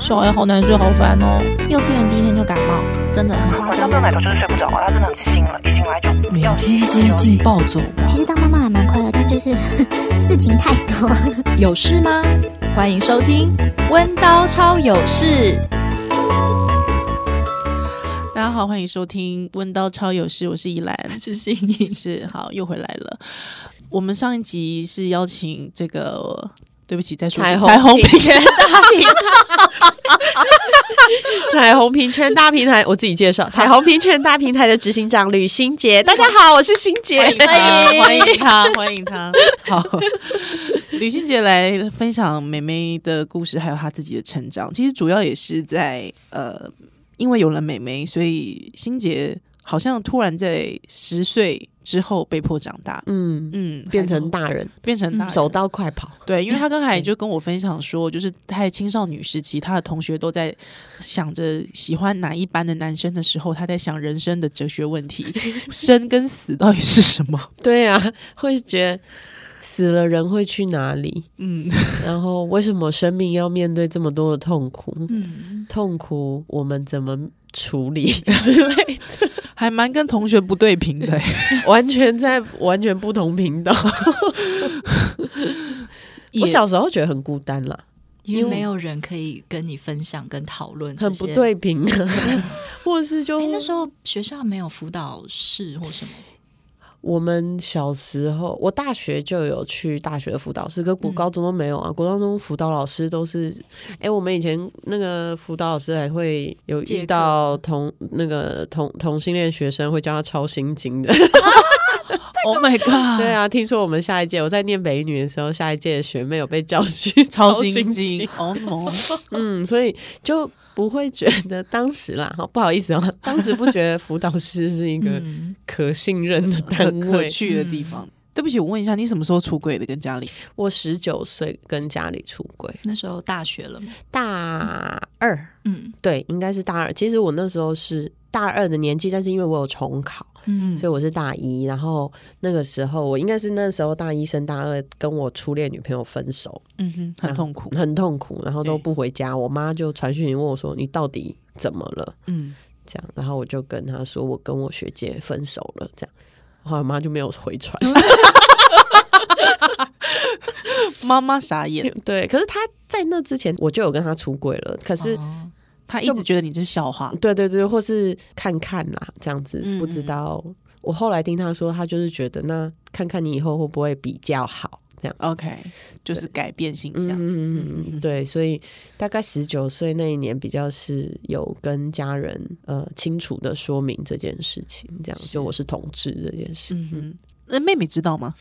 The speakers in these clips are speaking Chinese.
小孩好难睡，好烦哦。幼稚园第一天就感冒，真的很夸张。晚上没有奶头就是睡不着啊，他真的很醒了，一醒来就要每天接近暴走。其实当妈妈还蛮快乐，但就是 事情太多。有事吗？欢迎收听《温刀超有事》。大家好，欢迎收听《温刀超有事》，我是依兰，是心怡，是好又回来了。我们上一集是邀请这个。对不起，再说彩虹彩虹平权大平台，彩虹平权大平台，我自己介绍，彩虹平权大平台的执行长吕新杰，大家好，我是新杰，欢迎他，欢迎他，好，吕新杰来分享妹妹的故事，还有她自己的成长。其实主要也是在呃，因为有了妹妹，所以欣洁好像突然在十岁。之后被迫长大，嗯嗯，变成大人，变成大人，手刀快跑。对，因为他刚才就跟我分享说，就是在青少女时期，他的同学都在想着喜欢哪一班的男生的时候，他在想人生的哲学问题，生跟死到底是什么？对啊，会觉得死了人会去哪里？嗯，然后为什么生命要面对这么多的痛苦？嗯，痛苦我们怎么处理 之类的？还蛮跟同学不对频的、欸，完全在完全不同频道。我小时候觉得很孤单了，因为没有人可以跟你分享跟讨论，很不对频，或者是就、欸、那时候学校没有辅导室或什么。我们小时候，我大学就有去大学的辅导室，可国高中都没有啊。国高中辅导老师都是，哎、欸，我们以前那个辅导老师还会有遇到同那个同同性恋学生，会教他抄心经的。Oh my god！对啊，听说我们下一届我在念北一女的时候，下一届的学妹有被叫去抄心经。哦，嗯，所以就不会觉得当时啦，不好意思哦，当时不觉得辅导师是一个可信任的单位、可去的地方。对不起，我问一下，你什么时候出柜的？跟家里？我十九岁跟家里出柜，那时候大学了吗？大二，嗯，对，应该是大二。其实我那时候是大二的年纪，但是因为我有重考。嗯，所以我是大一，然后那个时候我应该是那时候大一升大二，跟我初恋女朋友分手，嗯哼，很痛苦，很痛苦，然后都不回家，我妈就传讯问我说：“你到底怎么了？”嗯，这样，然后我就跟她说：“我跟我学姐分手了。”这样，然后来妈就没有回传，妈妈傻眼。对，可是她在那之前我就有跟她出轨了，可是。哦他一直觉得你是笑话，对对对，或是看看啦，这样子不知道。嗯、我后来听他说，他就是觉得那看看你以后会不会比较好，这样 OK，就是改变形象。嗯嗯嗯对，所以大概十九岁那一年，比较是有跟家人呃清楚的说明这件事情，这样就我是同志这件事。嗯哼。那妹妹知道吗？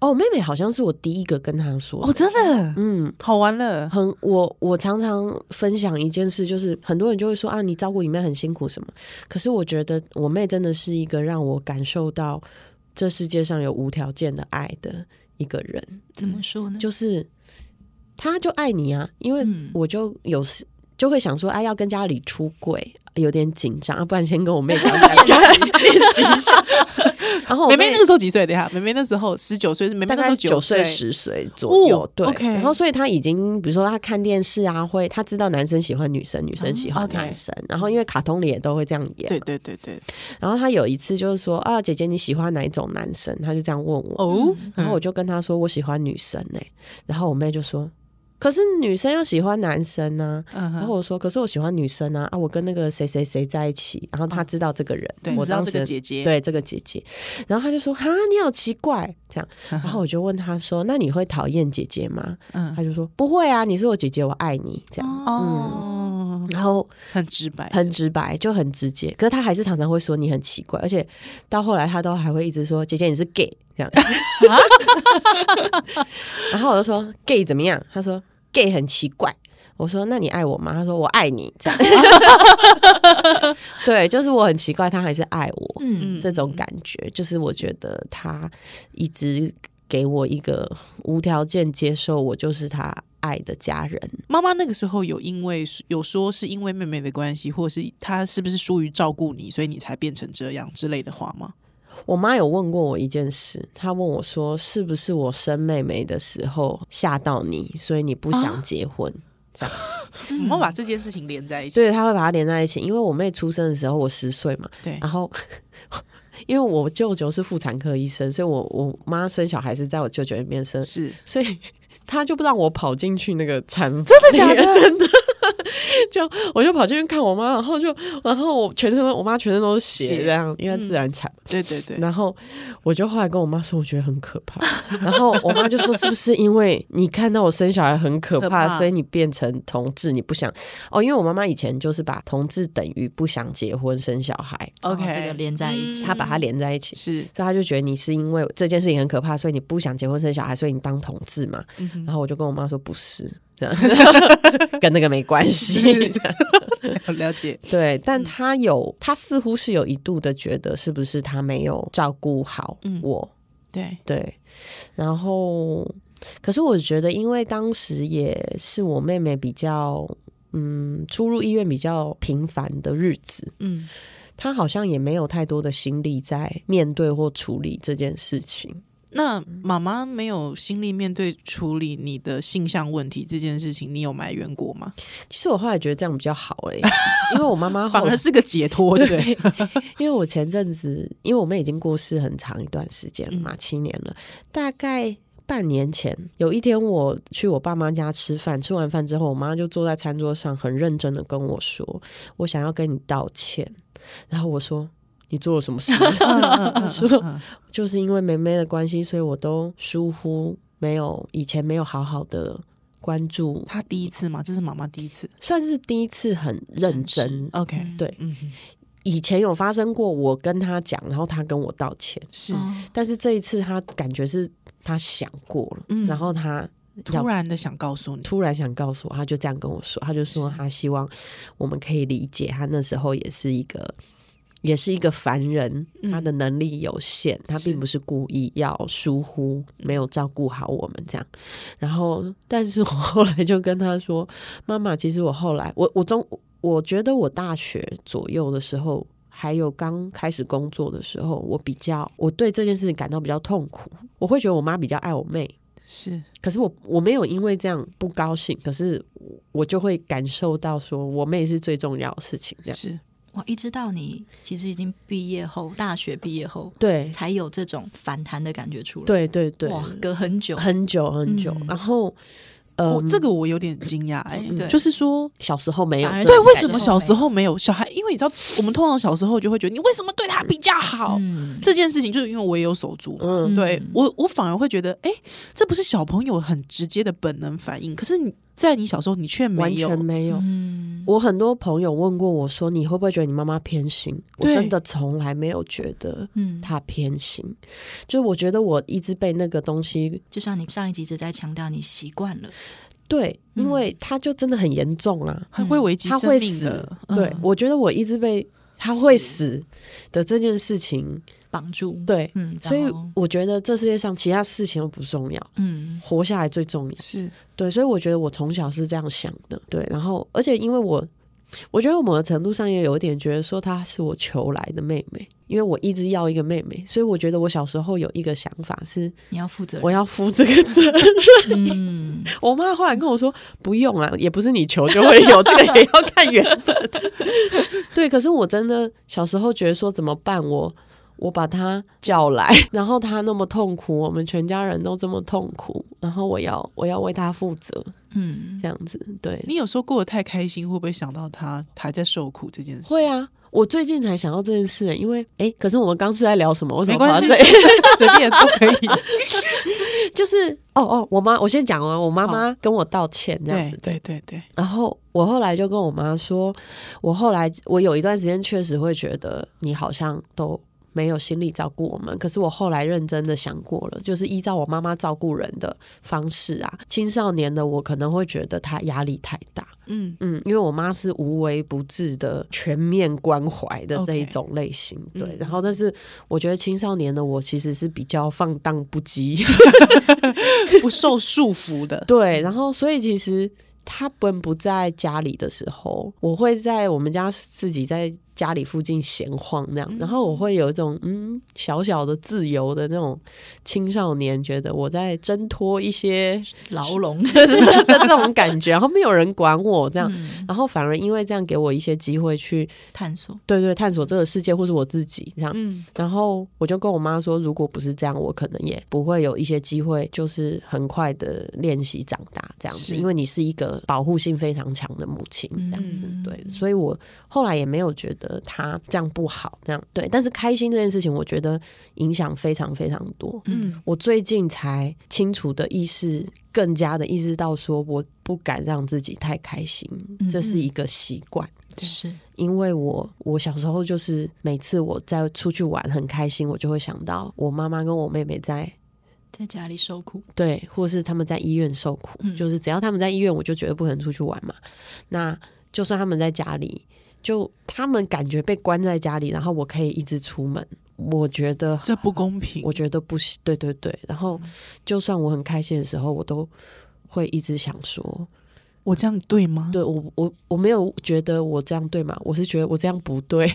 哦，妹妹好像是我第一个跟她说。哦，真的，嗯，好玩了。很，我我常常分享一件事，就是很多人就会说啊，你照顾你妹很辛苦什么。可是我觉得我妹真的是一个让我感受到这世界上有无条件的爱的一个人。怎么说呢？就是他就爱你啊，因为我就有时就会想说，哎、啊，要跟家里出柜。有点紧张啊，不然先跟我妹讲讲，练习一下。然后妹妹那个时候几岁？的呀，妹妹那时候十九岁，是妹妹大概九岁十岁左右。对。然后所以她已经，比如说她看电视啊，会她知道男生喜欢女生，女生喜欢男生。然后因为卡通里也都会这样演。对对对对。然后她有一次就是说啊，姐姐你喜欢哪一种男生？她就这样问我。哦。然后我就跟她说我喜欢女生哎。然后我妹就说。可是女生要喜欢男生呢、啊，uh. 然后我说，可是我喜欢女生啊啊！我跟那个谁谁谁在一起，然后他知道这个人，对我知道这个姐姐，对这个姐姐，然后他就说哈，你好奇怪这样，然后我就问他说，那你会讨厌姐姐吗？嗯、uh，huh. 他就说不会啊，你是我姐姐，我爱你这样，哦、嗯，然后很直白，很直白，就很直接。可是他还是常常会说你很奇怪，而且到后来他都还会一直说姐姐你是 gay 这样，然后我就说 gay 怎么样？他说。Gay 很奇怪，我说那你爱我吗？他说我爱你，这样。对，就是我很奇怪，他还是爱我，嗯，这种感觉，就是我觉得他一直给我一个无条件接受我就是他爱的家人。妈妈那个时候有因为有说是因为妹妹的关系，或是他是不是疏于照顾你，所以你才变成这样之类的话吗？我妈有问过我一件事，她问我说：“是不是我生妹妹的时候吓到你，所以你不想结婚？”啊、这样。妈妈把这件事情连在一起，对，她会把它连在一起。因为我妹出生的时候我十岁嘛，对，然后 因为我舅舅是妇产科医生，所以我我妈生小孩是在我舅舅那边生，是，所以他就不让我跑进去那个产房，真的假的？真的。就我就跑进去看我妈，然后就然后我全身我妈全身都是血，这样，因为自然产。对对对。然后我就后来跟我妈说，我觉得很可怕。然后我妈就说，是不是因为你看到我生小孩很可怕，所以你变成同志？你不想哦？因为我妈妈以前就是把同志等于不想结婚生小孩。OK，这个连在一起，她把它连在一起，是，所以她就觉得你是因为这件事情很可怕，所以你不想结婚生小孩，所以你当同志嘛。然后我就跟我妈说，不是。跟那个没关系，了解。对，但他有，他似乎是有一度的觉得，是不是他没有照顾好我？嗯、对对。然后，可是我觉得，因为当时也是我妹妹比较，嗯，出入医院比较频繁的日子，嗯，她好像也没有太多的心力在面对或处理这件事情。那妈妈没有心力面对处理你的性向问题这件事情，你有埋怨过吗？其实我后来觉得这样比较好哎、欸，因为我妈妈反而是个解脱，对，对。因为我前阵子，因为我们已经过世很长一段时间了嘛，嗯、七年了。大概半年前，有一天我去我爸妈家吃饭，吃完饭之后，我妈就坐在餐桌上，很认真的跟我说：“我想要跟你道歉。”然后我说。你做了什么事？他 说，就是因为妹妹的关系，所以我都疏忽，没有以前没有好好的关注。他第一次嘛？这是妈妈第一次，算是第一次很认真。OK，对，以前有发生过，我跟他讲，然后他跟我道歉，是，但是这一次他感觉是他想过了，嗯、然后他突然的想告诉你，突然想告诉我，他就这样跟我说，他就说他希望我们可以理解，他那时候也是一个。也是一个凡人，他的能力有限，嗯、他并不是故意要疏忽，没有照顾好我们这样。然后，但是我后来就跟他说：“妈妈，其实我后来，我我中，我觉得我大学左右的时候，还有刚开始工作的时候，我比较，我对这件事情感到比较痛苦。我会觉得我妈比较爱我妹，是，可是我我没有因为这样不高兴，可是我就会感受到说我妹是最重要的事情，这样是。”哇！一直到你其实已经毕业后，大学毕业后，对，才有这种反弹的感觉出来。对对对，哇，隔很久很久很久，嗯、然后。哦，这个我有点惊讶哎，就是说小时候没有，对，为什么小时候没有小孩？因为你知道，我们通常小时候就会觉得，你为什么对他比较好？这件事情就是因为我也有手足，嗯，对我我反而会觉得，哎，这不是小朋友很直接的本能反应，可是你在你小时候，你却没有，完全没有。嗯，我很多朋友问过我说，你会不会觉得你妈妈偏心？我真的从来没有觉得，嗯，她偏心。就是我觉得我一直被那个东西，就像你上一集一直在强调，你习惯了。对，因为他就真的很严重啊，他会危及生命的。对，我觉得我一直被他会死的这件事情绑住。对，嗯，所以我觉得这世界上其他事情都不重要，嗯，活下来最重要。是对，所以我觉得我从小是这样想的。对，然后而且因为我。我觉得我某个程度上也有一点觉得说她是我求来的妹妹，因为我一直要一个妹妹，所以我觉得我小时候有一个想法是你要负责，我要负这个责任。嗯，我妈后来跟我说不用啊，也不是你求就会有，这个也要看缘分。对，可是我真的小时候觉得说怎么办？我。我把他叫来，然后他那么痛苦，我们全家人都这么痛苦，然后我要我要为他负责，嗯，这样子。对，你有时候过得太开心，会不会想到他还在受苦这件事？会啊，我最近才想到这件事，因为哎，可是我们刚是在聊什么？我怎么没关系，随便都可以。就是哦哦，我妈，我先讲完，我妈妈跟我道歉这样子，对对对，对。然后我后来就跟我妈说，我后来我有一段时间确实会觉得你好像都。没有心力照顾我们，可是我后来认真的想过了，就是依照我妈妈照顾人的方式啊，青少年的我可能会觉得他压力太大，嗯嗯，因为我妈是无微不至的全面关怀的这一种类型，Okay. 对，然后但是我觉得青少年的我其实是比较放荡不羁 不受束缚的，对，然后所以其实他本不在家里的时候，我会在我们家自己在。家里附近闲晃那样，然后我会有一种嗯小小的自由的那种青少年，觉得我在挣脱一些牢笼的这种感觉，然后没有人管我这样，然后反而因为这样给我一些机会去探索，对对，探索这个世界或是我自己这样，嗯，然后我就跟我妈说，如果不是这样，我可能也不会有一些机会，就是很快的练习长大这样子，因为你是一个保护性非常强的母亲这样子，对，所以我后来也没有觉得。他这样不好，这样对，但是开心这件事情，我觉得影响非常非常多。嗯，我最近才清楚的意识，更加的意识到，说我不敢让自己太开心，这是一个习惯。是因为我我小时候就是每次我在出去玩很开心，我就会想到我妈妈跟我妹妹在在家里受苦，对，或是他们在医院受苦，就是只要他们在医院，我就绝对不可能出去玩嘛。那就算他们在家里。就他们感觉被关在家里，然后我可以一直出门，我觉得这不公平。我觉得不行，对对对。然后，就算我很开心的时候，我都会一直想说：我这样对吗？对我，我我没有觉得我这样对吗？我是觉得我这样不对，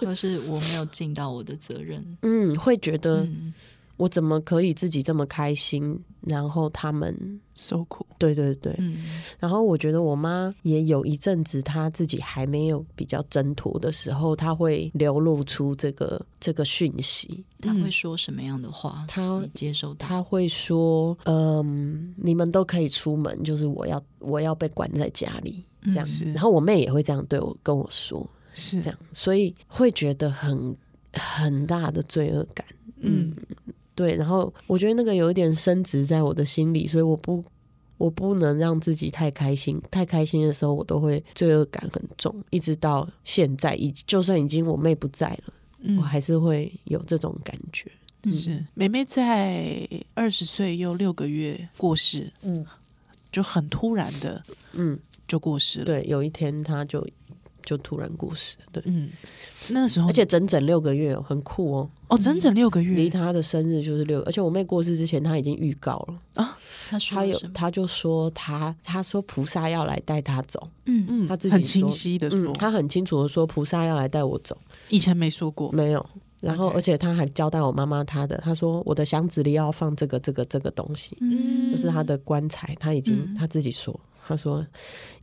就、嗯、是我没有尽到我的责任。嗯，会觉得。嗯我怎么可以自己这么开心，然后他们受苦？对对对，嗯。然后我觉得我妈也有一阵子，她自己还没有比较挣脱的时候，她会流露出这个这个讯息。她会说什么样的话？她接受，她会说：“嗯，你们都可以出门，就是我要我要被关在家里这样。嗯”然后我妹也会这样对我跟我说，是这样，所以会觉得很很大的罪恶感。嗯。对，然后我觉得那个有一点升值在我的心里，所以我不，我不能让自己太开心。太开心的时候，我都会罪恶感很重，一直到现在，已就算已经我妹不在了，嗯，我还是会有这种感觉。嗯、是妹妹在二十岁又六个月过世，嗯，就很突然的，嗯，就过世了。对，有一天她就。就突然过世，对，嗯，那时候，而且整整六个月哦，很酷哦，哦，整整六个月，离他的生日就是六，而且我妹过世之前，他已经预告了。啊，他说他有，他就说他他说菩萨要来带他走，嗯嗯，他自己很清晰的说，嗯，他很清楚的说菩萨要来带我走，以前没说过，没有，然后而且他还交代我妈妈他的，他说我的箱子里要放这个这个这个东西，嗯，就是他的棺材，他已经他自己说。他说：“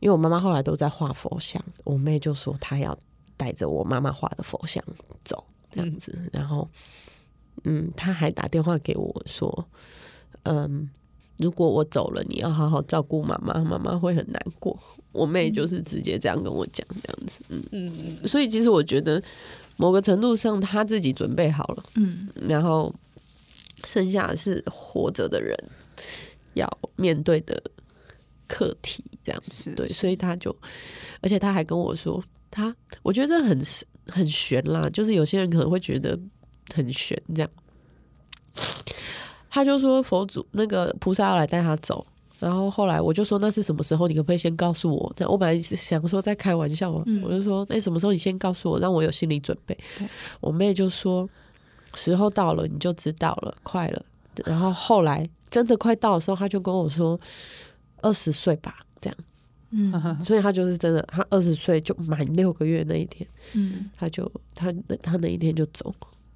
因为我妈妈后来都在画佛像，我妹就说她要带着我妈妈画的佛像走，这样子。然后，嗯，他还打电话给我说：‘嗯，如果我走了，你要好好照顾妈妈，妈妈会很难过。’我妹就是直接这样跟我讲，这样子。嗯嗯，所以其实我觉得某个程度上，他自己准备好了。嗯，然后剩下的是活着的人要面对的。”课题这样子，对，所以他就，而且他还跟我说，他我觉得很很悬啦，就是有些人可能会觉得很悬这样。他就说佛祖那个菩萨要来带他走，然后后来我就说那是什么时候？你可不可以先告诉我？我本来想说在开玩笑嘛，我就说那什么时候你先告诉我，让我有心理准备。我妹就说时候到了你就知道了，快了。然后后来真的快到的时候，他就跟我说。二十岁吧，这样，嗯，所以他就是真的，他二十岁就满六个月那一天，嗯，他就他他那一天就走，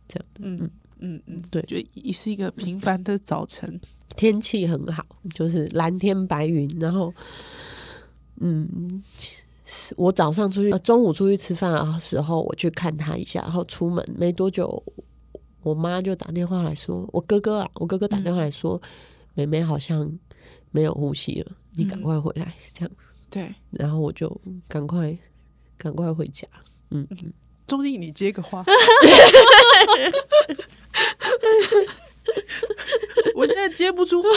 这样，嗯嗯。嗯，对，就也是一个平凡的早晨，天气很好，就是蓝天白云，然后，嗯，我早上出去，中午出去吃饭的时候，我去看他一下，然后出门没多久，我妈就打电话来说，我哥哥啊，我哥哥打电话来说，嗯、妹妹好像。没有呼吸了，你赶快回来，嗯、这样对。然后我就赶快赶快回家。嗯嗯，钟静，你接个话。我现在接不出话。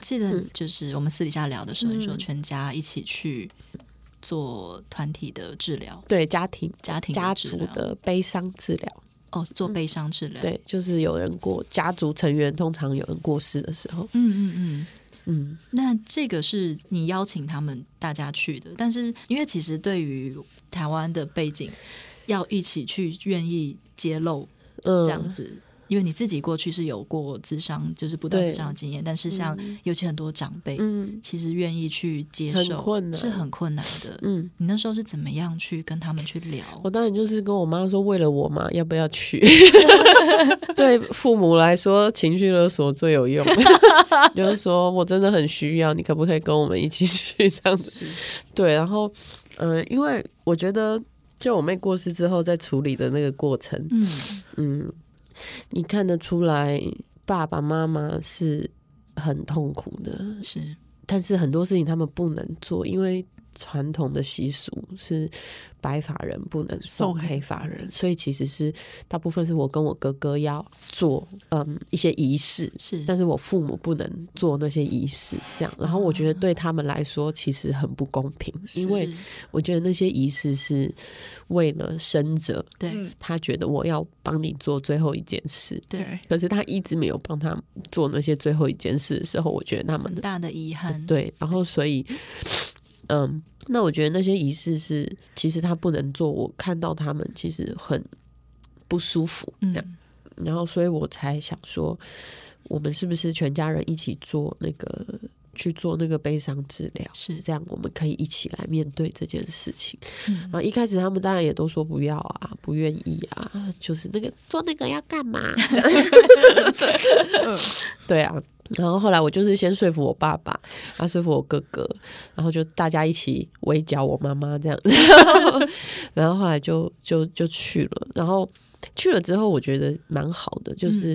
记得就是我们私底下聊的时候，你说全家一起去做团体的治疗，对家庭家庭家族的悲伤治疗。哦，做悲伤治疗，对，就是有人过家族成员，通常有人过世的时候，嗯嗯嗯。嗯。那这个是你邀请他们大家去的，但是因为其实对于台湾的背景，要一起去愿意揭露这样子因为你自己过去是有过咨商，就是不断咨商的经验，但是像尤其很多长辈，嗯，其实愿意去接受，很是很困难的。嗯，你那时候是怎么样去跟他们去聊？我当然就是跟我妈说，为了我嘛，要不要去？对父母来说，情绪勒索最有用，就是说我真的很需要，你可不可以跟我们一起去这样子？对，然后嗯、呃，因为我觉得，就我妹过世之后，在处理的那个过程，嗯嗯。你看得出来，爸爸妈妈是很痛苦的，是，但是很多事情他们不能做，因为。传统的习俗是白发人不能送黑发人，所以其实是大部分是我跟我哥哥要做嗯一些仪式，是，但是我父母不能做那些仪式，这样。然后我觉得对他们来说其实很不公平，因为我觉得那些仪式是为了生者，对，他觉得我要帮你做最后一件事，对，可是他一直没有帮他做那些最后一件事的时候，我觉得他们很大的遗憾，对，然后所以。嗯，那我觉得那些仪式是，其实他不能做。我看到他们其实很不舒服，这样，嗯，然后所以我才想说，我们是不是全家人一起做那个去做那个悲伤治疗？是这样，我们可以一起来面对这件事情。嗯，然后一开始他们当然也都说不要啊，不愿意啊，就是那个做那个要干嘛？对啊。然后后来我就是先说服我爸爸，啊，说服我哥哥，然后就大家一起围剿我妈妈这样子，然后后来就就就去了，然后去了之后我觉得蛮好的，就是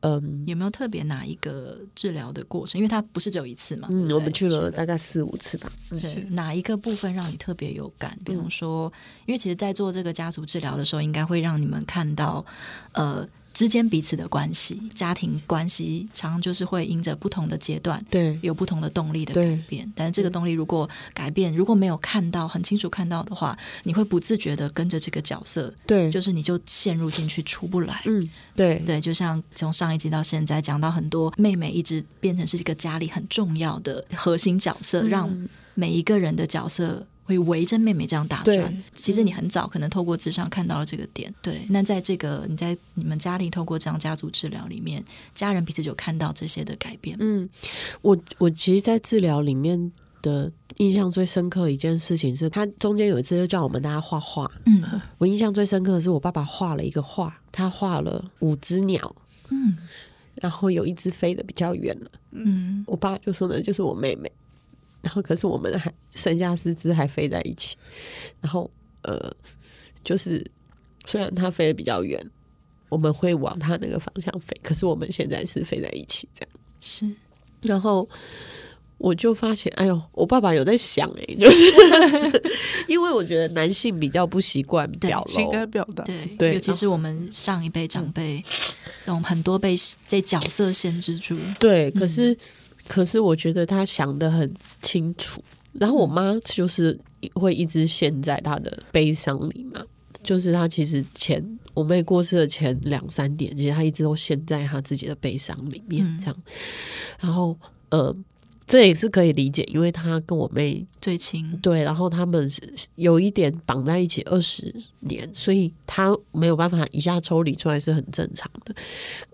嗯，嗯，有没有特别哪一个治疗的过程？因为它不是只有一次嘛，嗯，我们去了大概四五次吧。对，哪一个部分让你特别有感？比方说，因为其实，在做这个家族治疗的时候，应该会让你们看到，呃。之间彼此的关系，家庭关系，常常就是会因着不同的阶段，对，有不同的动力的改变。但是这个动力如果改变，如果没有看到很清楚看到的话，你会不自觉的跟着这个角色，对，就是你就陷入进去出不来。嗯，对对，就像从上一集到现在讲到很多妹妹一直变成是一个家里很重要的核心角色，嗯、让每一个人的角色。会围着妹妹这样打转。其实你很早可能透过智商看到了这个点。对，那在这个你在你们家里透过这样家族治疗里面，家人彼此就看到这些的改变。嗯，我我其实，在治疗里面的印象最深刻一件事情是，他中间有一次就叫我们大家画画。嗯，我印象最深刻的是我爸爸画了一个画，他画了五只鸟。嗯，然后有一只飞得比较远了。嗯，我爸就说呢，就是我妹妹。然后，可是我们还剩下四只还飞在一起。然后，呃，就是虽然它飞得比较远，我们会往它那个方向飞。可是我们现在是飞在一起，这样是。然后我就发现，哎呦，我爸爸有在想哎，就是 因为我觉得男性比较不习惯表情感表达，对对，尤其是我们上一辈长辈，懂很多被这角色限制住。对，可是。嗯可是我觉得他想的很清楚，然后我妈就是会一直陷在她的悲伤里嘛，就是她其实前我妹过世的前两三年，其实她一直都陷在她自己的悲伤里面，这样，然后呃。这也是可以理解，因为他跟我妹最亲，对，然后他们有一点绑在一起二十年，所以他没有办法一下抽离出来是很正常的。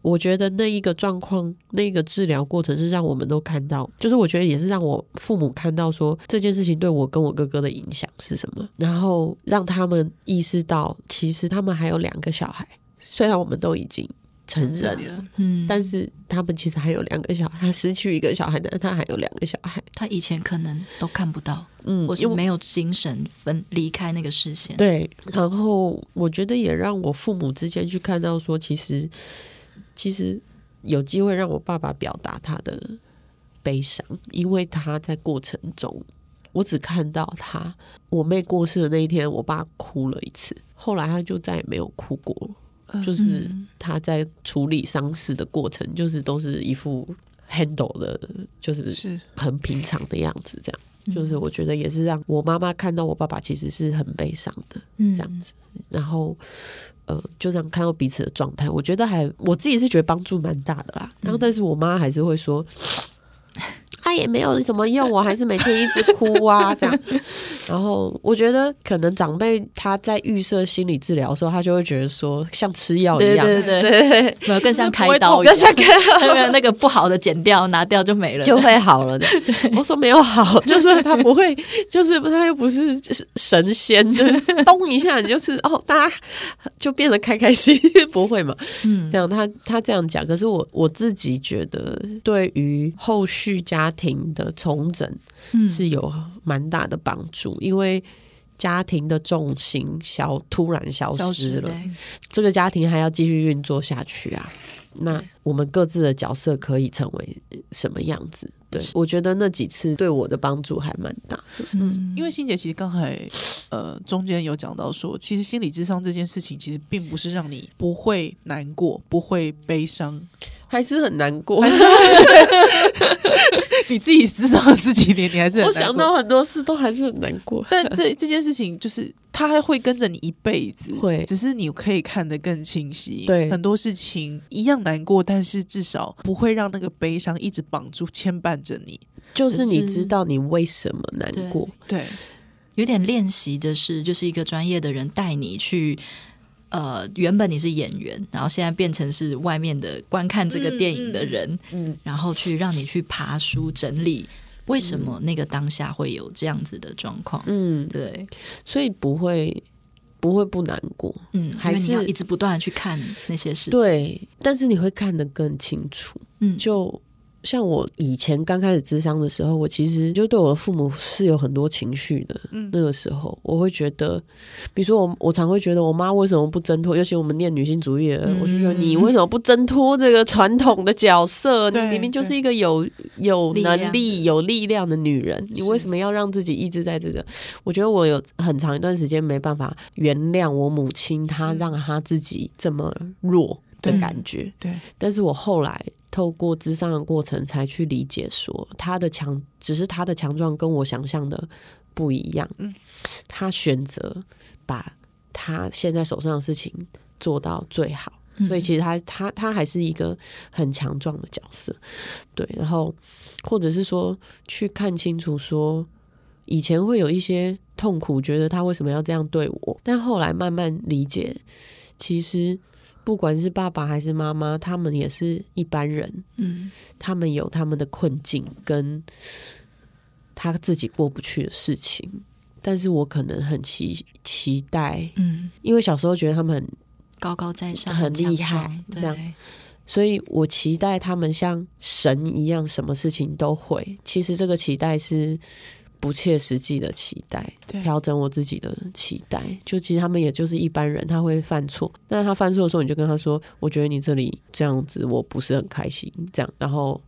我觉得那一个状况，那个治疗过程是让我们都看到，就是我觉得也是让我父母看到说这件事情对我跟我哥哥的影响是什么，然后让他们意识到，其实他们还有两个小孩，虽然我们都已经。成人了，嗯，但是他们其实还有两个小孩，他失去一个小孩，但他还有两个小孩，他以前可能都看不到，嗯，我是没有精神分离开那个视线，对。然后我觉得也让我父母之间去看到说，其实其实有机会让我爸爸表达他的悲伤，因为他在过程中，我只看到他我妹过世的那一天，我爸哭了一次，后来他就再也没有哭过。就是他在处理丧事的过程，就是都是一副 handle 的，就是很平常的样子。这样，就是我觉得也是让我妈妈看到我爸爸其实是很悲伤的这样子。然后，呃，就这样看到彼此的状态，我觉得还我自己是觉得帮助蛮大的啦。然后，但是我妈还是会说，他也没有什么用，我还是每天一直哭啊，这样。然后我觉得可能长辈他在预设心理治疗的时候，他就会觉得说像吃药一样，对对对，没有更像开刀，更像开刀，那个不好的剪掉拿掉就没了，就会好了的。我说没有好，就是他不会，就是他又不是神仙，咚一下你就是 哦，大家就变得开开心，不会嘛？嗯，这样他他这样讲，可是我我自己觉得，对于后续家庭的重整是有蛮大的帮助。因为家庭的重心消突然消失了，这个家庭还要继续运作下去啊。那我们各自的角色可以成为什么样子？对，我觉得那几次对我的帮助还蛮大的。嗯，因为欣姐其实刚才呃中间有讲到说，其实心理智商这件事情其实并不是让你不会难过、不会悲伤。还是很难过，你自己咨商了十几年，你还是很难。我想到很多事都还是很难过。但这这件事情就是，它还会跟着你一辈子，会，只是你可以看得更清晰。对，很多事情一样难过，但是至少不会让那个悲伤一直绑住、牵绊着你。就是你知道你为什么难过。对，对有点练习的是，就是一个专业的人带你去。呃，原本你是演员，然后现在变成是外面的观看这个电影的人，嗯，嗯，然后去让你去爬书整理为什么那个当下会有这样子的状况，嗯，对，所以不会不会不难过，嗯，还是要一直不断的去看那些事情，对，但是你会看得更清楚，嗯，就。像我以前刚开始咨商的时候，我其实就对我的父母是有很多情绪的。嗯，那个时候我会觉得，比如说我，我常会觉得我妈为什么不挣脱？尤其我们念女性主义的，我就说你为什么不挣脱这个传统的角色？你明明就是一个有有能力、有力量的女人，你为什么要让自己一直在这个？我觉得我有很长一段时间没办法原谅我母亲，她让她自己这么弱的感觉。对，但是我后来。透过咨商的过程，才去理解说他的强，只是他的强壮跟我想象的不一样。嗯，他选择把他现在手上的事情做到最好，所以其实他他他还是一个很强壮的角色。对，然后或者是说去看清楚，说以前会有一些痛苦，觉得他为什么要这样对我，但后来慢慢理解，其实。不管是爸爸还是妈妈，他们也是一般人。嗯，他们有他们的困境跟他自己过不去的事情，但是我可能很期期待，嗯，因为小时候觉得他们很高高在上，很厉害，这样，所以我期待他们像神一样，什么事情都会。其实这个期待是。不切实际的期待，调整我自己的期待。就其实他们也就是一般人，他会犯错。但是他犯错的时候，你就跟他说：“我觉得你这里这样子，我不是很开心。”这样，然后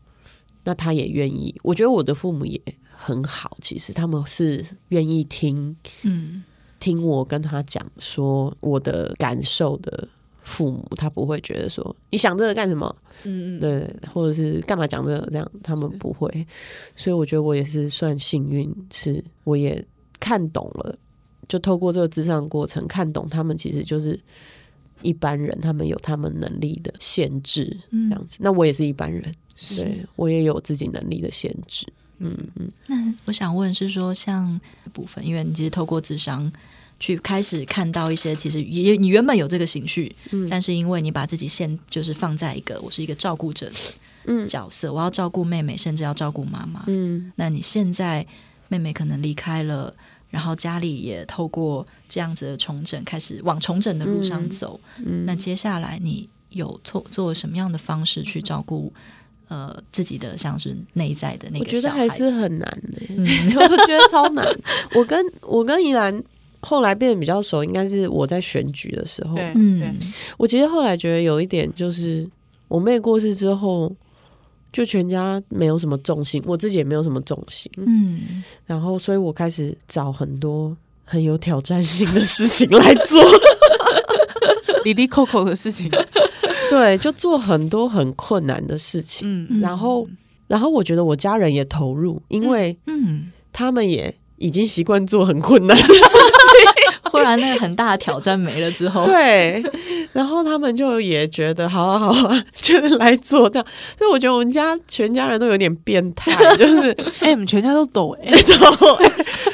那他也愿意。我觉得我的父母也很好，其实他们是愿意听，嗯，听我跟他讲说我的感受的。父母他不会觉得说，你想这个干什么？嗯嗯，对，或者是干嘛讲这个这样，他们不会。所以我觉得我也是算幸运，是我也看懂了，就透过这个智商过程看懂他们其实就是一般人，他们有他们能力的限制，这样子。嗯、那我也是一般人，对，我也有自己能力的限制。嗯嗯。那我想问是说，像部分，因为你其实透过智商。去开始看到一些，其实也你原本有这个情绪，嗯，但是因为你把自己现就是放在一个我是一个照顾者的角色，嗯，我要照顾妹妹，甚至要照顾妈妈，嗯，那你现在妹妹可能离开了，然后家里也透过这样子的重整，开始往重整的路上走，嗯，那接下来你有做做什么样的方式去照顾呃自己的像是内在的那个？我觉得还是很难的，欸，嗯，我觉得超难。我跟我跟怡兰。后来变得比较熟，应该是我在选举的时候。嗯，我其实后来觉得有一点，就是我妹过世之后，就全家没有什么重心，我自己也没有什么重心。嗯，然后所以我开始找很多很有挑战性的事情来做，哩哩扣扣的事情。对，就做很多很困难的事情。嗯，然后，然后我觉得我家人也投入，因为嗯，他们也。已经习惯做很困难的事情，忽然那个很大的挑战没了之后，对，然后他们就也觉得好好好啊，就是来做这样。所以我觉得我们家全家人都有点变态，就是哎、欸，我们全家都抖哎、欸，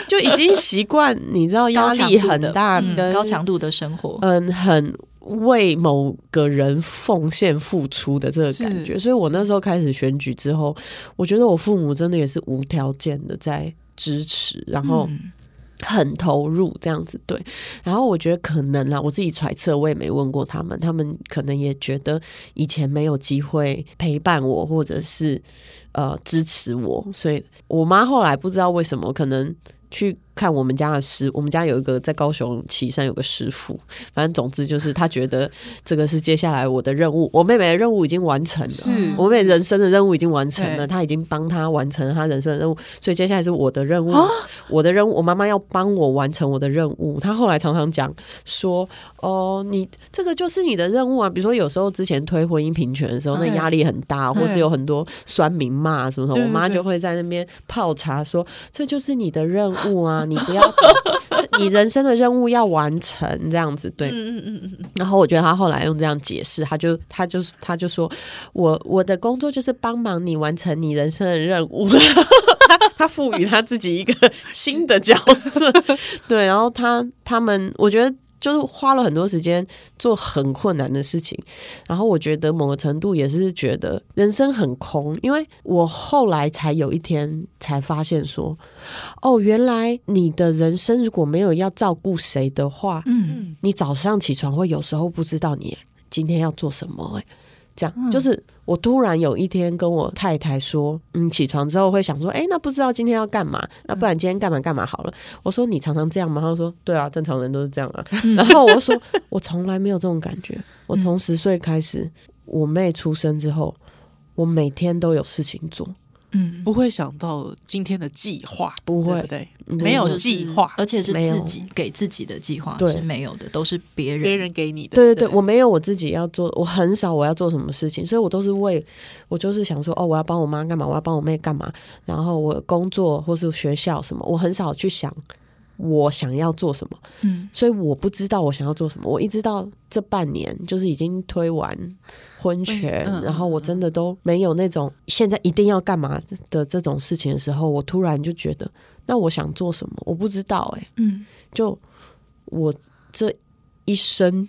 就已经习惯，你知道压力很大的、嗯、高强度的生活，嗯，很。为某个人奉献付出的这个感觉，所以我那时候开始选举之后，我觉得我父母真的也是无条件的在支持，然后很投入这样子。对，然后我觉得可能啦，我自己揣测，我也没问过他们，他们可能也觉得以前没有机会陪伴我，或者是呃支持我，所以我妈后来不知道为什么可能。去看我们家的师，我们家有一个在高雄旗山有个师傅，反正总之就是他觉得这个是接下来我的任务，我妹妹的任务已经完成了，是。我妹妹人生的任务已经完成了，他已经帮他完成了他人生的任务，所以接下来是我的任务，啊、我的任务，我妈妈要帮我完成我的任务。她后来常常讲说，哦，你这个就是你的任务啊，比如说有时候之前推婚姻平权的时候，那压力很大，或是有很多酸民骂什么什么，我妈就会在那边泡茶说，这就是你的任务。务啊，你不要，你人生的任务要完成这样子，对，嗯嗯嗯嗯。然后我觉得他后来用这样解释，他就他就是他就说我我的工作就是帮忙你完成你人生的任务，他他赋予他自己一个新的角色，对，然后他他们我觉得。就是花了很多时间做很困难的事情，然后我觉得某个程度也是觉得人生很空，因为我后来才有一天才发现说，哦，原来你的人生如果没有要照顾谁的话，嗯，你早上起床会有时候不知道你今天要做什么，哎，这样就是。我突然有一天跟我太太说，嗯，起床之后会想说，哎，那不知道今天要干嘛？那不然今天干嘛干嘛好了。我说你常常这样吗？他说对啊，正常人都是这样啊。然后我说 我从来没有这种感觉。我从十岁开始，我妹出生之后，我每天都有事情做。嗯，不会想到今天的计划，不会，对，没有计划，而且是自己给自己的计划是没有的，都是别人。别人给你的。对对对，我没有我自己要做，我很少我要做什么事情，所以我都是为我就是想说，哦，我要帮我妈干嘛，我要帮我妹干嘛，然后我工作或是学校什么，我很少去想。我想要做什么？嗯，所以我不知道我想要做什么。我一直到这半年，就是已经推完婚前，嗯嗯、然后我真的都没有那种现在一定要干嘛的这种事情的时候，我突然就觉得，那我想做什么？我不知道、欸，哎，嗯，就我这一生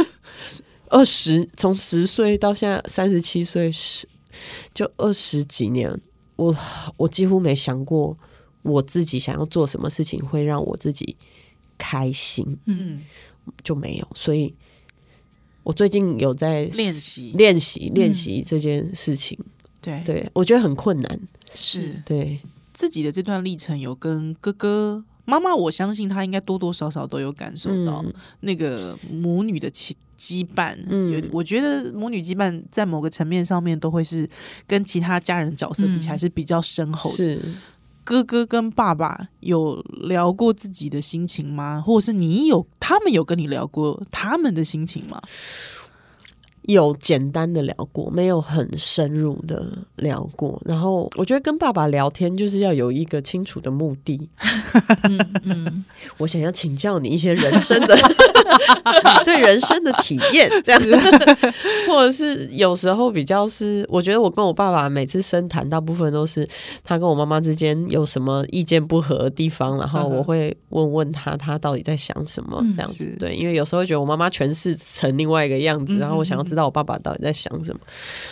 二十，从十岁到现在三十七岁，十就二十几年，我我几乎没想过。我自己想要做什么事情会让我自己开心，嗯，就没有。所以，我最近有在练习练习练习这件事情。对对，我觉得很困难。是对自己的这段历程，有跟哥哥妈妈，我相信他应该多多少少都有感受到那个母女的羁羁绊。嗯，我觉得母女羁绊在某个层面上面都会是跟其他家人角色比起来是比较深厚的。是。哥哥跟爸爸有聊过自己的心情吗？或者是你有他们有跟你聊过他们的心情吗？有简单的聊过，没有很深入的聊过。然后我觉得跟爸爸聊天就是要有一个清楚的目的。嗯嗯，我想要请教你一些人生的你 对人生的体验，这样子，或者是有时候比较是，我觉得我跟我爸爸每次深谈，大部分都是他跟我妈妈之间有什么意见不合的地方，然后我会问问他，他到底在想什么这样子。对，因为有时候会觉得我妈妈诠释成另外一个样子，然后我想要。知道我爸爸到底在想什么，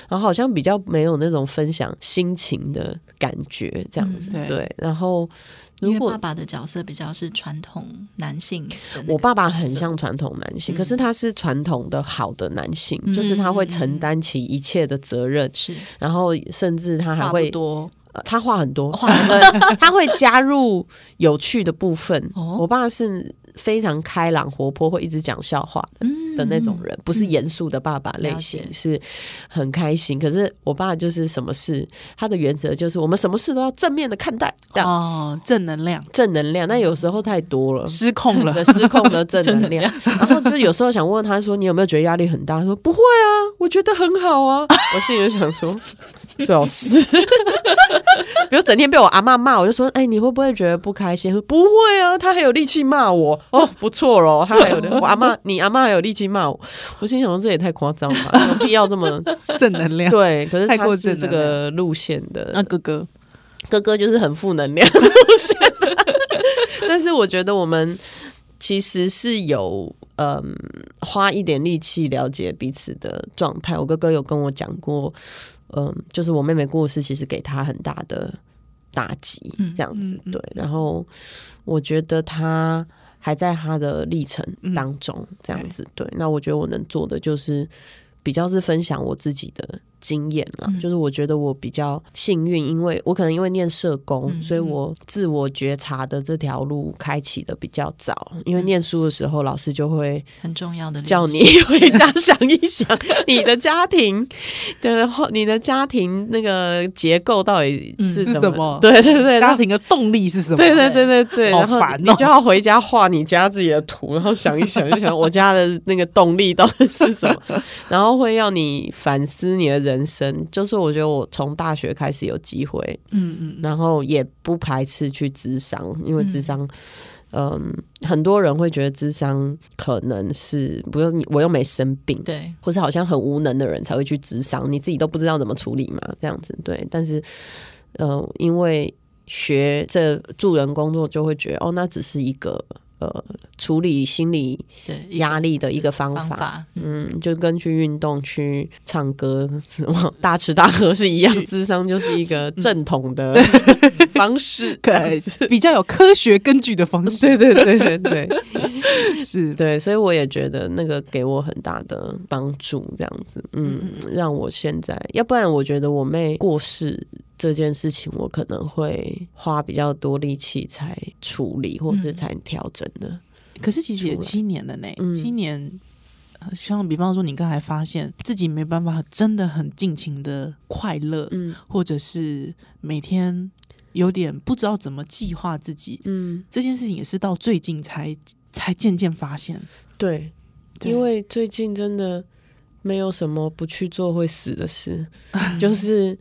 然后好像比较没有那种分享心情的感觉，这样子、嗯、对，对。然后如果爸爸的角色比较是传统男性，我爸爸很像传统男性，嗯、可是他是传统的好的男性，嗯、就是他会承担起一切的责任，是、嗯。然后甚至他还会多，他话很多，他会加入有趣的部分。哦、我爸是。非常开朗活泼，会一直讲笑话的，嗯、的那种人，不是严肃的爸爸类型，嗯、是很开心。可是我爸就是什么事，他的原则就是我们什么事都要正面的看待，哦，正能量，正能量。那有时候太多了，失控了，失控了 正能量。能量然后就有时候想问他说：“你有没有觉得压力很大？”他说：“不会啊，我觉得很好啊。”我心里就想说：“最好是。”比如整天被我阿妈骂，我就说：“哎、欸，你会不会觉得不开心？”说：“不会啊，他还有力气骂我。”哦，不错喽。他还有的，我阿妈，你阿妈还有力气骂我。我心想说，这也太夸张了，有必要这么 正能量？对，可是太过正这个路线的。那哥哥，哥哥就是很负能量路线的。但是我觉得我们其实是有嗯花一点力气了解彼此的状态。我哥哥有跟我讲过，嗯，就是我妹妹过世，其实给他很大的。打击这样子对，然后我觉得他还在他的历程当中这样子对，那我觉得我能做的就是比较是分享我自己的。经验了，就是我觉得我比较幸运，因为我可能因为念社工，嗯、所以我自我觉察的这条路开启的比较早。因为念书的时候，老师就会很重要的叫你回家想一想你的家庭的你的家庭那个结构到底是什么？嗯、什么对对对，家庭的动力是什么？对对对对对，好烦后你就要回家画你家自己的图，然后想一想，就想我家的那个动力到底是什么？然后会要你反思你的人。人生就是，我觉得我从大学开始有机会，嗯嗯，然后也不排斥去咨商，因为咨商，嗯，嗯，很多人会觉得智商可能是不用你，我又没生病，对，或是好像很无能的人才会去智商，你自己都不知道怎么处理嘛，这样子，对。但是，呃，因为学这助人工作，就会觉得哦，那只是一个。呃，处理心理压力的一个方法，方法。嗯，就根据运动、去唱歌什么 大吃大喝是一样，智商就是一个正统的 方式，对，比较有科学根据的方式，对对对对对，是。对，所以我也觉得那个给我很大的帮助，这样子，嗯，让我现在，要不然我觉得我妹过世。这件事情我可能会花比较多力气才处理，或是才调整的。嗯、可是其实也七年了呢，嗯、七年，像比方说你刚才发现自己没办法真的很尽情的快乐，嗯，或者是每天有点不知道怎么计划自己，嗯，这件事情也是到最近才才渐渐发现。对，对因为最近真的没有什么不去做会死的事，就是。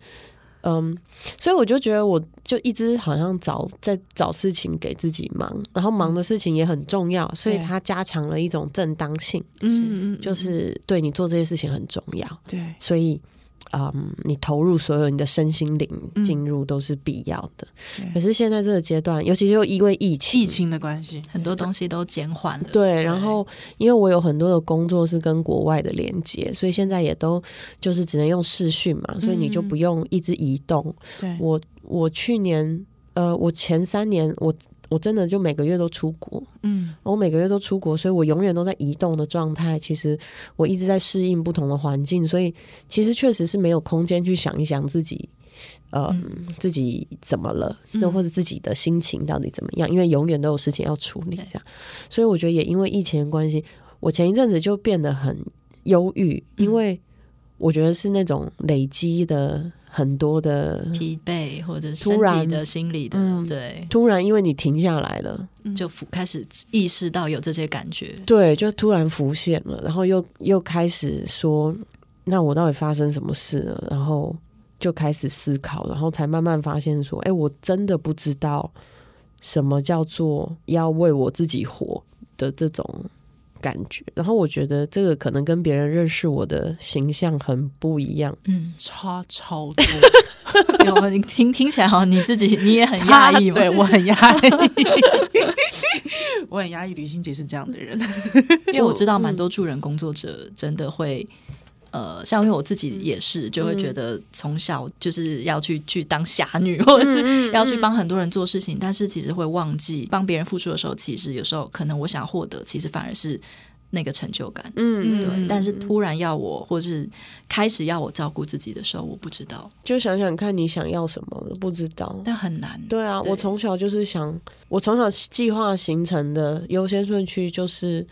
嗯，所以我就觉得，我就一直好像找在找事情给自己忙，然后忙的事情也很重要，所以它加强了一种正当性，嗯，就是对你做这些事情很重要，对，所以。嗯，你投入所有你的身心灵进入都是必要的。可是现在这个阶段，尤其是因为疫情，疫情的关系，很多东西都减缓了。对，然后因为我有很多的工作是跟国外的连接，所以现在也都就是只能用视讯嘛，所以你就不用一直移动。对，我我去年呃，我前三年我。我真的就每个月都出国，嗯，我每个月都出国，所以我永远都在移动的状态。其实我一直在适应不同的环境，所以其实确实是没有空间去想一想自己，呃，嗯、自己怎么了，又或者自己的心情到底怎么样，因为永远都有事情要处理，这样。所以我觉得也因为疫情的关系，我前一阵子就变得很忧郁，因为我觉得是那种累积的。很多的疲惫，或者突然的、心理的，嗯、对，突然因为你停下来了，就开始意识到有这些感觉，对，就突然浮现了，然后又又开始说，那我到底发生什么事了？然后就开始思考，然后才慢慢发现说，哎，我真的不知道什么叫做要为我自己活的这种。感觉，然后我觉得这个可能跟别人认识我的形象很不一样，嗯，差超多。有你听听起来好像你自己你也很压抑吗？对我很压抑，我很压抑。吕欣姐是这样的人，因为我知道蛮多助人工作者真的会。呃，像因为我自己也是，就会觉得从小就是要去去当侠女，或者是要去帮很多人做事情，但是其实会忘记帮别人付出的时候，其实有时候可能我想获得，其实反而是那个成就感。嗯，对。但是突然要我，或是开始要我照顾自己的时候，我不知道。就想想看你想要什么，不知道，但很难。对啊，对我从小就是想，我从小计划形成的优先顺序就是。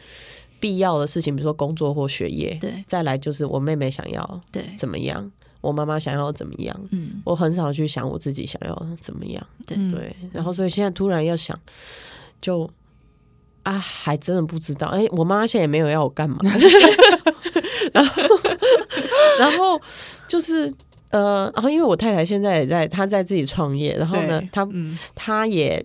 必要的事情，比如说工作或学业，对，再来就是我妹妹想要对。怎么样，我妈妈想要怎么样，嗯，我很少去想我自己想要怎么样，对。对，然后所以现在突然要想，就啊，还真的不知道，哎，我妈现在也没有要我干嘛，然后然后就是呃，然后因为我太太现在也在，她在自己创业，然后呢，她她也。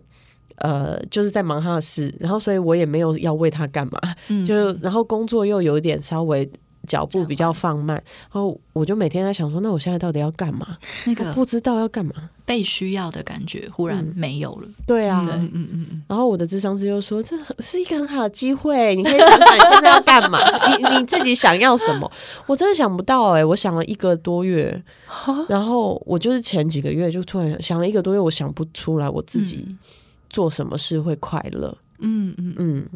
呃，就是在忙他的事，然后所以我也没有要为他干嘛，嗯就然后工作又有一点稍微脚步比较放慢，然后我就每天在想说，那我现在到底要干嘛？那个不知道要干嘛，被需要的感觉忽然没有了。对啊，嗯嗯然后我的智商师又说，这是一个很好的机会，你可以想想你现在要干嘛，你你自己想要什么？我真的想不到哎、欸，我想了一个多月，然后我就是前几个月就突然想了一个多月，我想不出来我自己做什么事会快乐。嗯嗯。嗯，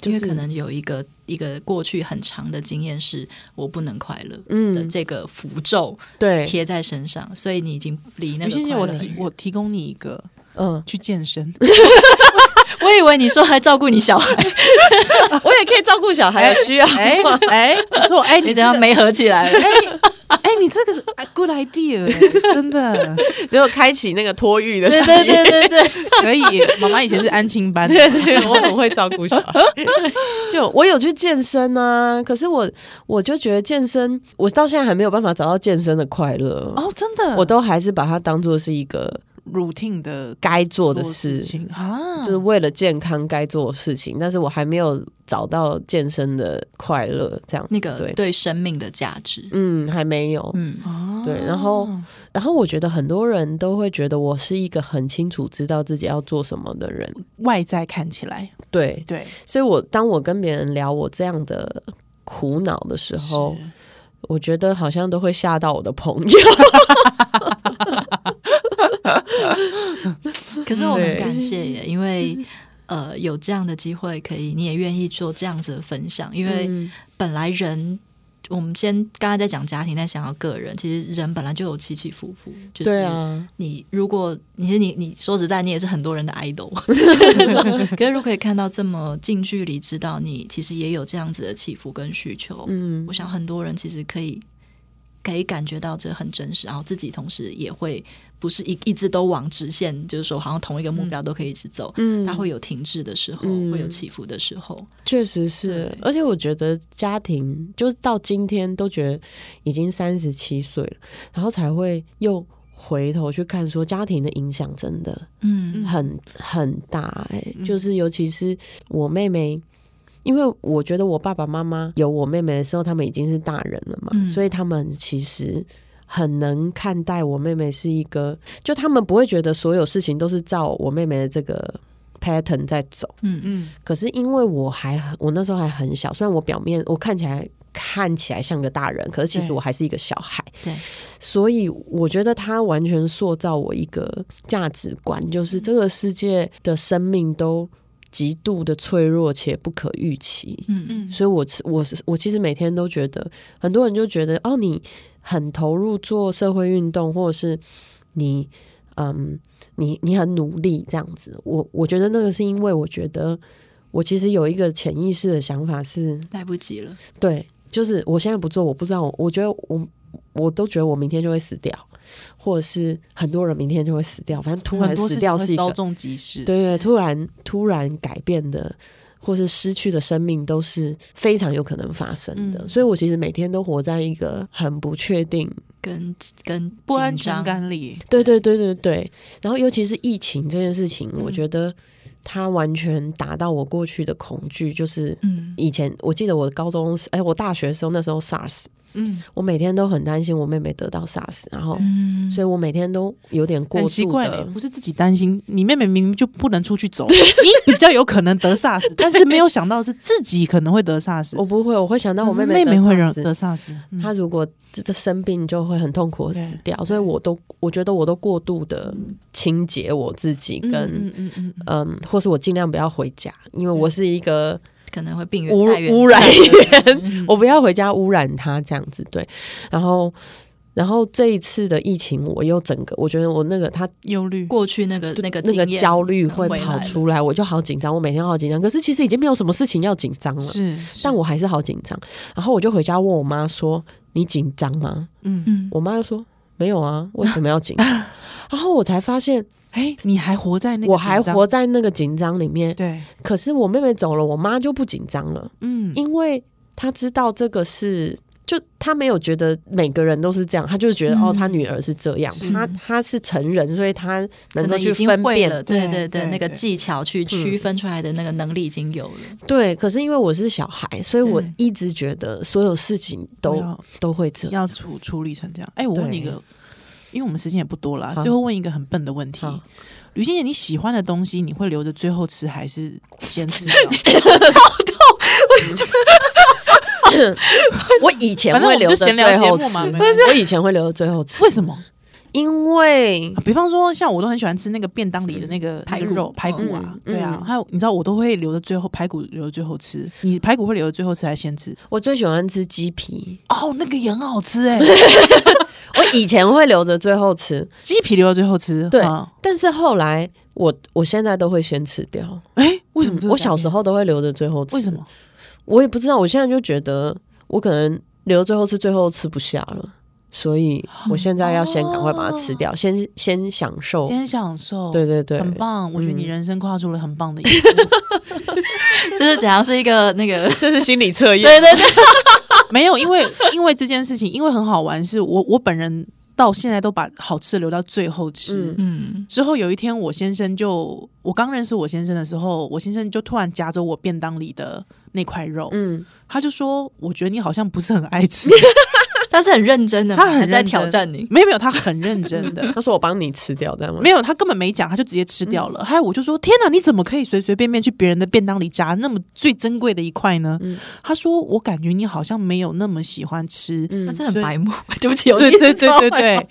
就是因为可能有一个一个过去很长的经验是我不能快乐的嗯，这个符咒对，贴在身上，所以你已经离那个我提我提供你一个，嗯，去健身。我以为你说还照顾你小孩，我也可以照顾小孩，有需要哎哎，不错，哎，你等下没合起来了。哎，你这个 good idea，真的结果开启那个托育的对事对业。对对对，可以。妈妈以前是安亲班对对，我很会照顾小孩，就我有去健身啊，可是我我就觉得健身，我到现在还没有办法找到健身的快乐。哦，真的，我都还是把它当做是一个 routine 的该做的事，情啊，就是为了健康该做的事情，但是我还没有找到健身的快乐，这样那个对，对生命的价值，嗯，还没有，嗯，哦对，然后然后我觉得很多人都会觉得我是一个很清楚知道自己要做什么的人，外在看起来，对，对，所以我当我跟别人聊我这样的苦恼的时候，我觉得好像都会吓到我的朋友。可是我很感谢耶，因为呃有这样的机会，可以你也愿意做这样子的分享，因为嗯本来人。我们先刚才在讲家庭，在想要个人，其实人本来就有起起伏伏。就是对啊，你如果你是你，你说实在，你也是很多人的 idol。可是如果可以看到这么近距离，知道你其实也有这样子的起伏跟需求，嗯我想很多人其实可以可以感觉到这很真实，然后自己同时也会不是一一直都往直线，就是说好像同一个目标都可以一直走，嗯。它会有停滞的时候，嗯。会有起伏的时候。确实是，而且我觉得家庭就是到今天都觉得已经三十七岁了，然后才会又回头去看说家庭的影响真的嗯。很很大哎、就是尤其是我妹妹。因为我觉得我爸爸妈妈有我妹妹的时候，他们已经是大人了嘛，嗯。所以他们其实很能看待我妹妹是一个，就他们不会觉得所有事情都是照我妹妹的这个 pattern 在走。嗯。嗯。可是因为我还很，我那时候还很小，虽然我表面我看起来看起来像个大人，可是其实我还是一个小孩。对，所以我觉得他完全塑造我一个价值观，就是这个世界的生命都极度的脆弱且不可预期。嗯嗯所以我我是我其实每天都觉得，很多人就觉得哦，你很投入做社会运动，或者是你嗯，你你很努力这样子。我我觉得那个是因为我觉得我其实有一个潜意识的想法是，来不及了。对，就是我现在不做，我不知道我，我觉得我我都觉得我明天就会死掉，或者是很多人明天就会死掉，反正突然死掉是一个，纵即逝，对对，突然突然改变的，或是失去的生命都是非常有可能发生的。嗯所以我其实每天都活在一个很不确定，跟跟不安全感里，对对对对对。然后尤其是疫情这件事情，嗯我觉得它完全打到我过去的恐惧，就是嗯以前我记得我高中，哎，我大学的时候那时候 SARS。嗯，我每天都很担心我妹妹得到 SARS，然后，嗯，所以我每天都有点过很奇度的，怪欸，不是自己担心，你妹妹明明就不能出去走，你比较有可能得 SARS，但是没有想到是自己可能会得 SARS，我不会，我会想到我妹妹妹妹会得 SARS 她如果这这生病就会很痛苦死掉，所以我都我觉得我都过度的清洁我自己，跟嗯嗯嗯嗯，嗯，或是我尽量不要回家，因为我是一个可能会病源污带源污染源，嗯 我不要回家污染他这样子，对，然后。然后这一次的疫情，我又整个，我觉得我那个他忧虑，过去那个那个那个焦虑会跑出来，我就好紧张，我每天好紧张。可是其实已经没有什么事情要紧张了，是，但我还是好紧张。然后我就回家问我妈说：“你紧张吗嗯，嗯？”我妈就说：“没有啊，为什么要紧张？” 然后我才发现，哎，你还活在那个我还活在那个紧张里面。对，可是我妹妹走了，我妈就不紧张了，嗯，因为她知道这个是就她没有觉得每个人都是这样，她就是觉得、嗯、哦，她女儿是这样，是。他他是成人，所以她能够去分辨，了对对对，那个技巧去区分出来的那个能力已经有了。对，可是因为我是小孩，所以我一直觉得所有事情都都会这样，要处处理成这样。哎，我问你一个，因为我们时间也不多了，最后问一个很笨的问题。吕欣姐，你喜欢的东西，你会留着最后吃，还是先吃掉？好痛！我以前会留着最后吃，我以前会留着最后吃。为什么？因为比方说，像我都很喜欢吃那个便当里的那个排肉排骨啊，对啊，还有你知道，我都会留着最后排骨留着最后吃。你排骨会留着最后吃还是先吃？我最喜欢吃鸡皮哦，那个也很好吃哎。我以前会留着最后吃，鸡皮留到最后吃，对。但是后来，我我现在都会先吃掉。哎，为什么？我小时候都会留着最后吃，为什么？我也不知道。我现在就觉得，我可能留着最后吃，最后吃不下了，所以我现在要先赶快把它吃掉，先先享受，先享受。对对对，很棒。我觉得你人生跨出了很棒的一步。这是怎样？是一个那个，这是心理测验。对对对。没有，因为因为这件事情，因为很好玩，是我我本人到现在都把好吃的留到最后吃。嗯，之后有一天，我先生就我刚认识我先生的时候，我先生就突然夹着我便当里的那块肉，嗯，他就说：“我觉得你好像不是很爱吃。” 他是很认真的，他很在挑战你。没有没有，他很认真的。他说我帮你吃掉，这样吗？没有，他根本没讲，他就直接吃掉了。还有，我就说天哪，你怎么可以随随便便去别人的便当里夹那么最珍贵的一块呢？他说我感觉你好像没有那么喜欢吃，他真的很白目。对不起，对对对对对。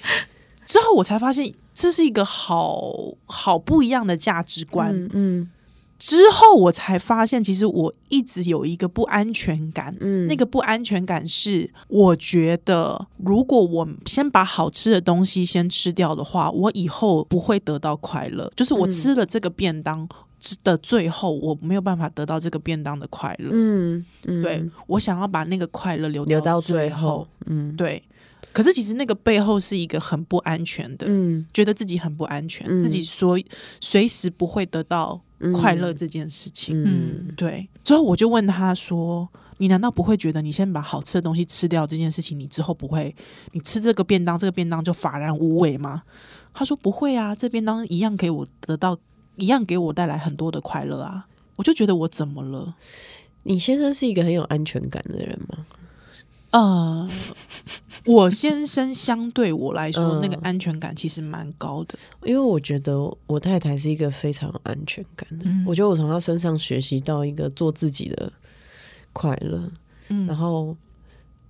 之后我才发现这是一个好好不一样的价值观。嗯。之后我才发现，其实我一直有一个不安全感。嗯，那个不安全感是，我觉得如果我先把好吃的东西先吃掉的话，我以后不会得到快乐。就是我吃了这个便当的最后，我没有办法得到这个便当的快乐。嗯，嗯，对，我想要把那个快乐留留到最后。嗯，对。可是其实那个背后是一个很不安全的，嗯，觉得自己很不安全，嗯，自己说随时不会得到。快乐这件事情，嗯，对。之后我就问他说：“你难道不会觉得你先把好吃的东西吃掉这件事情，你之后不会，你吃这个便当，这个便当就乏然无味吗？”他说：“不会啊，这便当一样给我得到，一样给我带来很多的快乐啊。”我就觉得我怎么了？你先生是一个很有安全感的人吗？呃，我先生相对我来说，嗯、那个安全感其实蛮高的，因为我觉得我太太是一个非常有安全感的。嗯、我觉得我从她身上学习到一个做自己的快乐，嗯，然后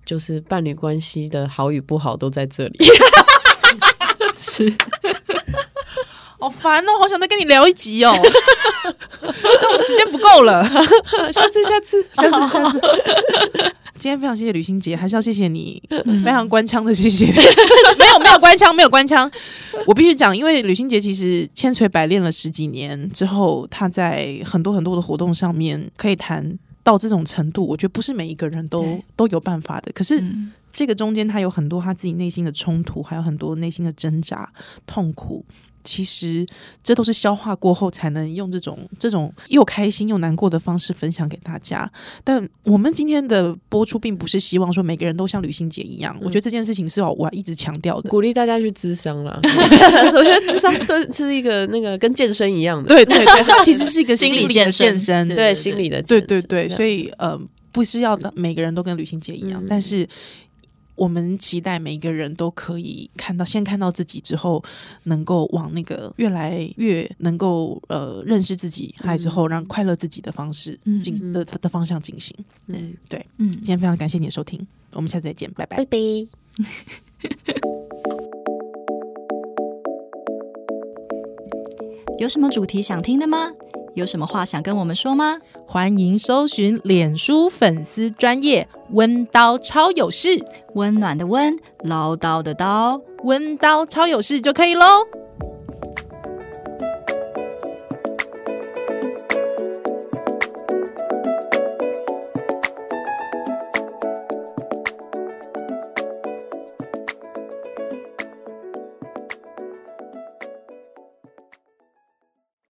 就是伴侣关系的好与不好都在这里。是，好烦哦，好想再跟你聊一集哦，但我们时间不够了，下次，下次，下次，下次。今天非常谢谢吕欣杰，还是要谢谢你，非常官腔的谢谢。没有没有官腔，没有官腔。我必须讲，因为吕欣杰其实千锤百炼了十几年之后，他在很多很多的活动上面可以谈到这种程度，我觉得不是每一个人都都有办法的。可是这个中间他有很多他自己内心的冲突，还有很多内心的挣扎、痛苦。其实这都是消化过后才能用这种这种又开心又难过的方式分享给大家。但我们今天的播出并不是希望说每个人都像旅行姐一样。嗯、我觉得这件事情是我要一直强调的，鼓励大家去咨商了。我觉得咨商都是一个那个跟健身一样的，对对对，它其实是一个心理的健身，对心理的，对对对。所以呃，不是要每个人都跟旅行姐一样，嗯、但是。我们期待每一个人都可以看到，先看到自己之后，能够往那个越来越能够呃认识自己，还之后让快乐自己的方式进、嗯、的的方向进行。嗯，对，嗯，今天非常感谢你的收听，我们下次再见，拜拜，拜拜。有什么主题想听的吗？有什么话想跟我们说吗？欢迎搜寻脸书粉丝专业温刀超有事，温暖的温，唠叨的叨，温刀超有事就可以喽。